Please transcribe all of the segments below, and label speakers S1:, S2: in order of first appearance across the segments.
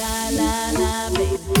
S1: la la la, baby.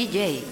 S2: DJ.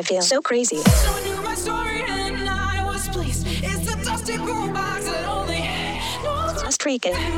S3: I feel so crazy.
S4: I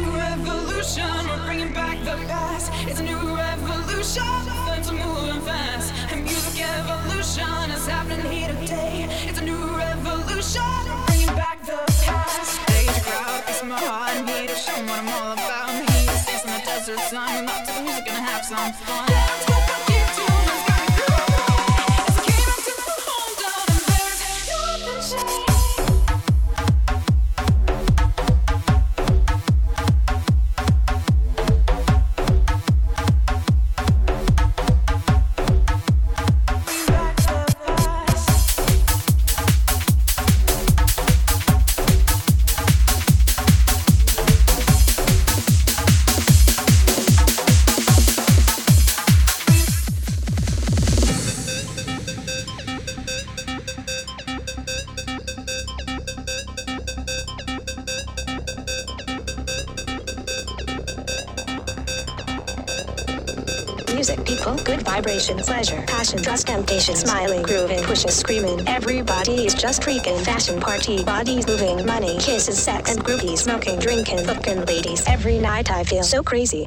S3: good pleasure, passion, trust, temptation, smiling, grooving, pushing, screaming. Everybody is just freaking. Fashion party, bodies moving, money, kisses, sex, and groupies, smoking, drinking, fucking ladies. Every night I feel so crazy.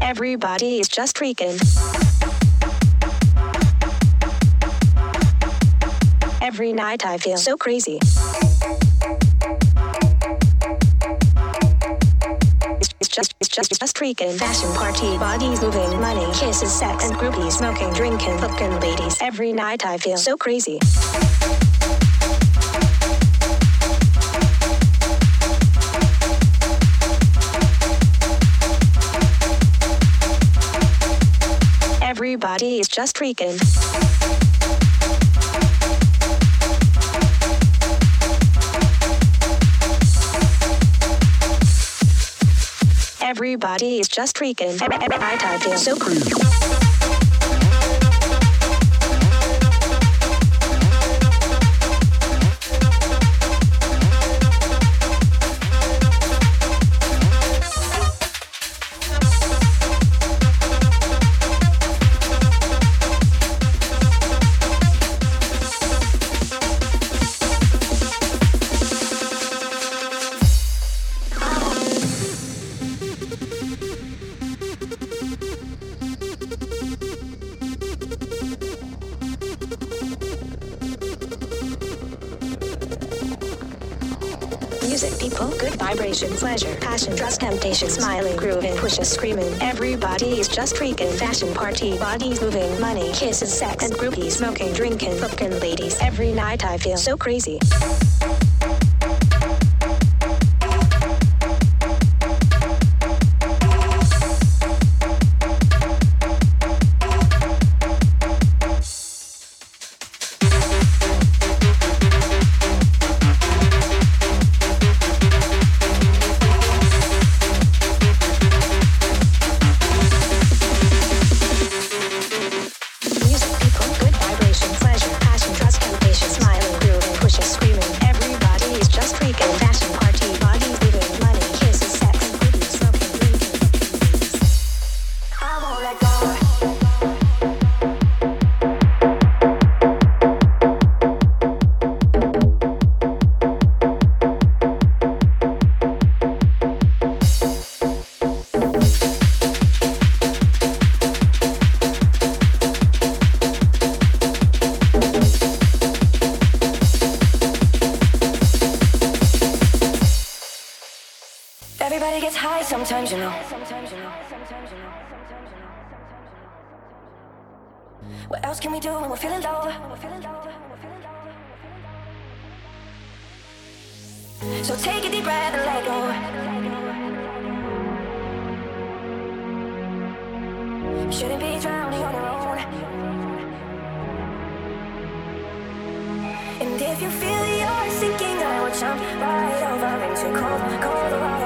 S3: Everybody is just freaking. Every night I feel so crazy. Freaking. Fashion party, bodies moving, money, kisses, sex, and groupies, smoking, drinking, fucking ladies. Every night I feel so crazy. Everybody is just freaking. Just freaking. I night I feel so crazy. Pleasure, passion, trust, temptation, smiling, grooving, pushing, screaming. Everybody is just freaking. Fashion party, bodies moving, money, kisses, sex, and groupies, smoking, drinking, fucking ladies. Every night I feel so crazy. Everybody
S5: gets high sometimes, you know. What else can we do when we're feeling low? So take a deep breath and let go. Shouldn't be drowning on your own. And if you feel you're sinking, I will jump right over into cold, cold water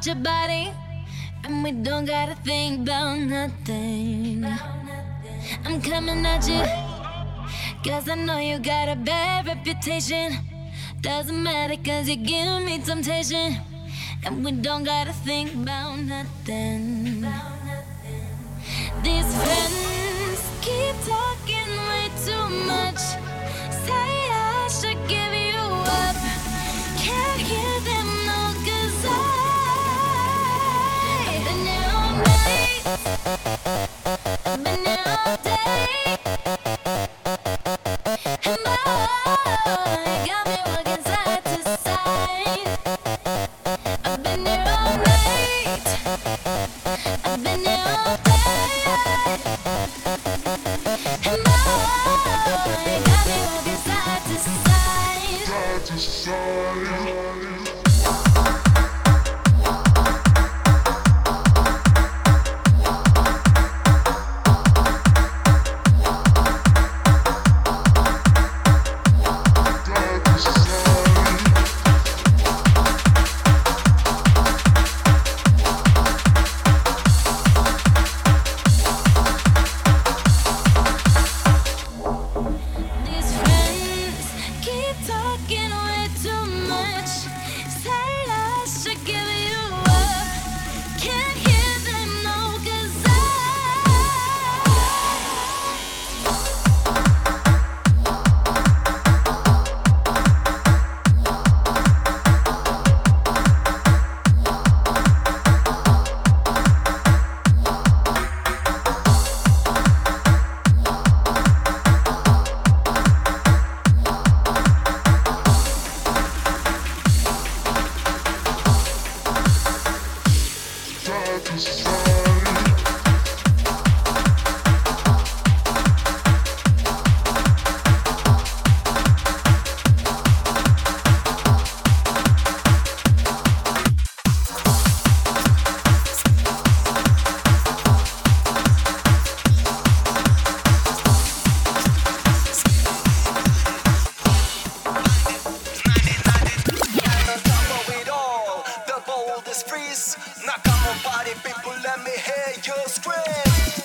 S5: about your
S1: body, and we don't gotta think about nothing. I'm coming at you, cause I know you got a bad reputation. Doesn't matter, cause you give me temptation, and we don't gotta think about nothing. And got me working side to
S6: freeze. Knock on my body, people, let me hear you scream.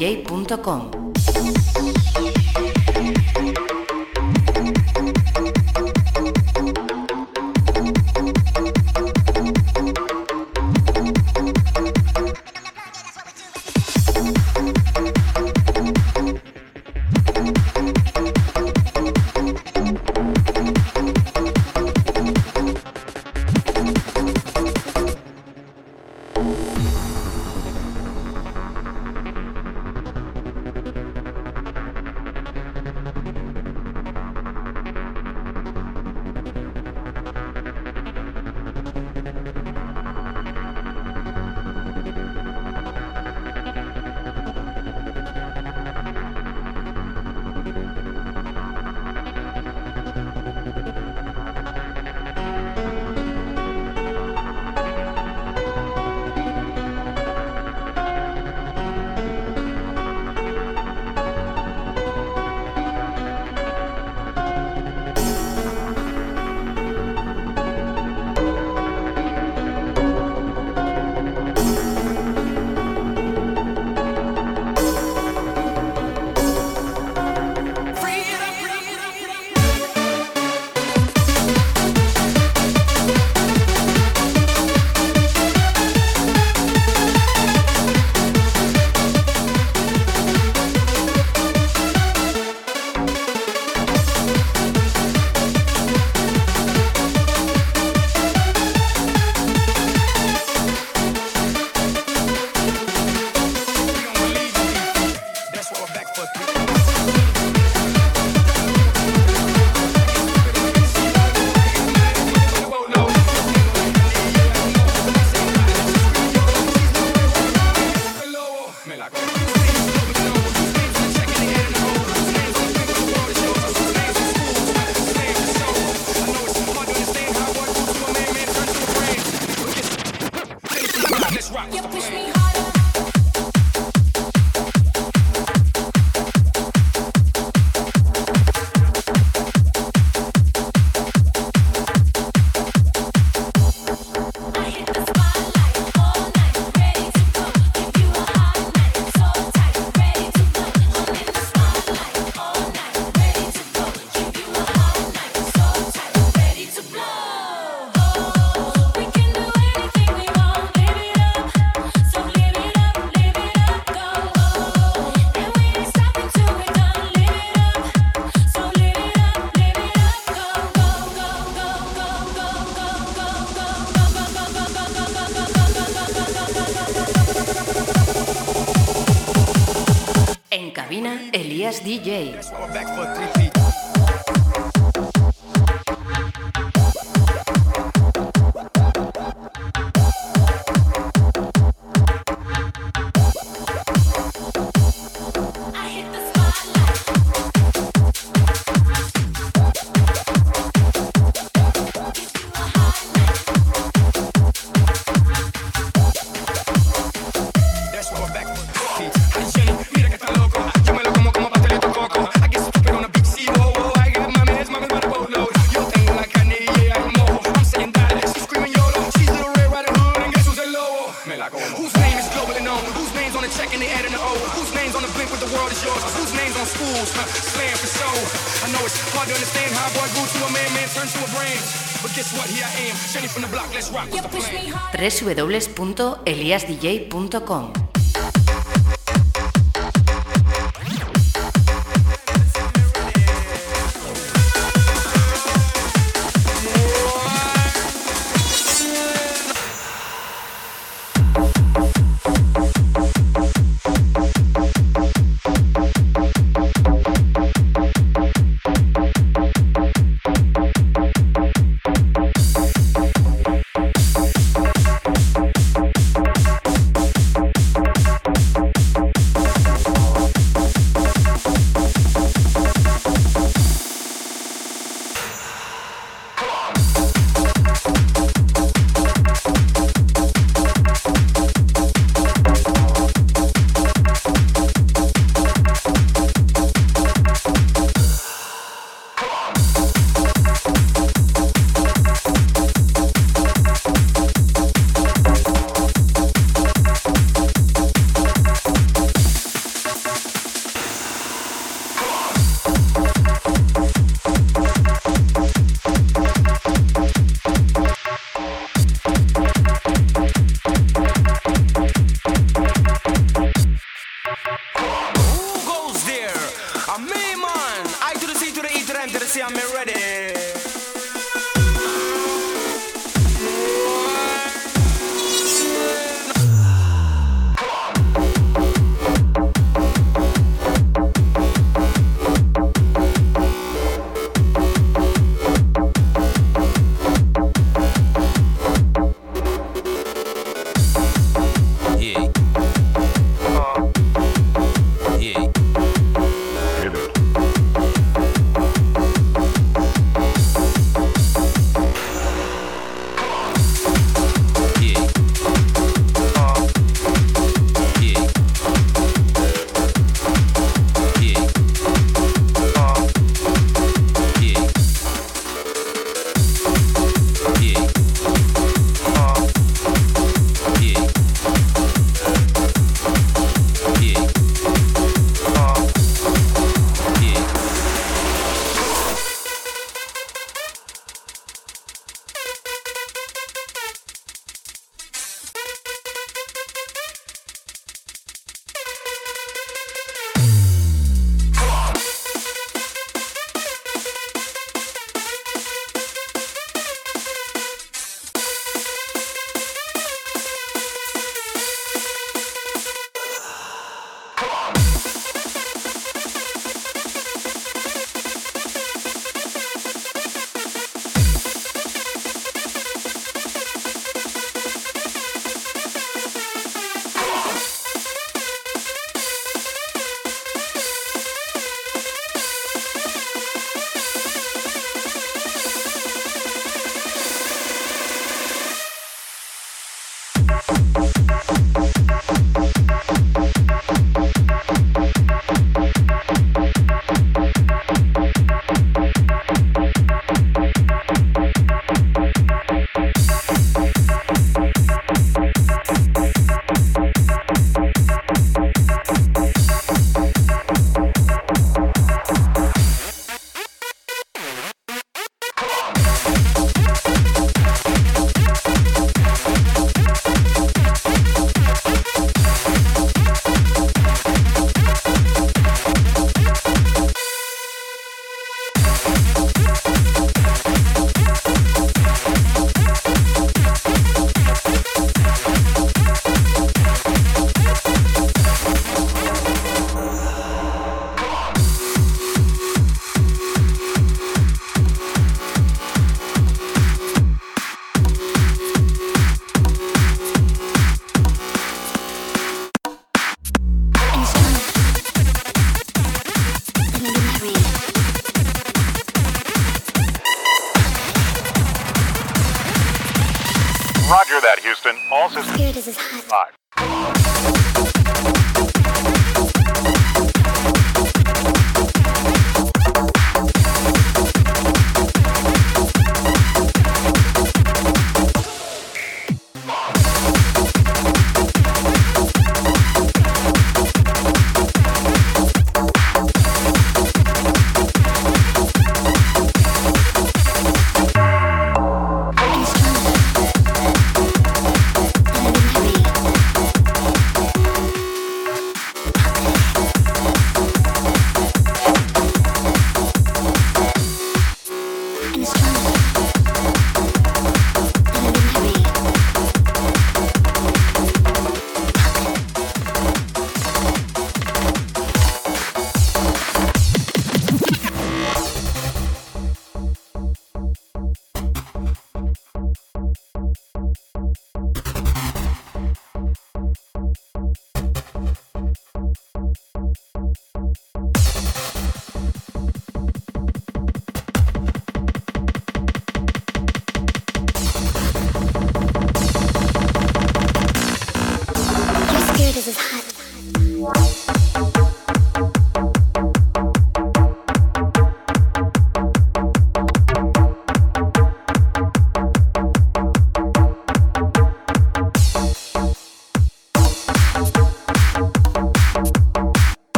S6: dj.com.
S7: www.eliasdj.com.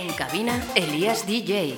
S7: En cabina, Elías DJ.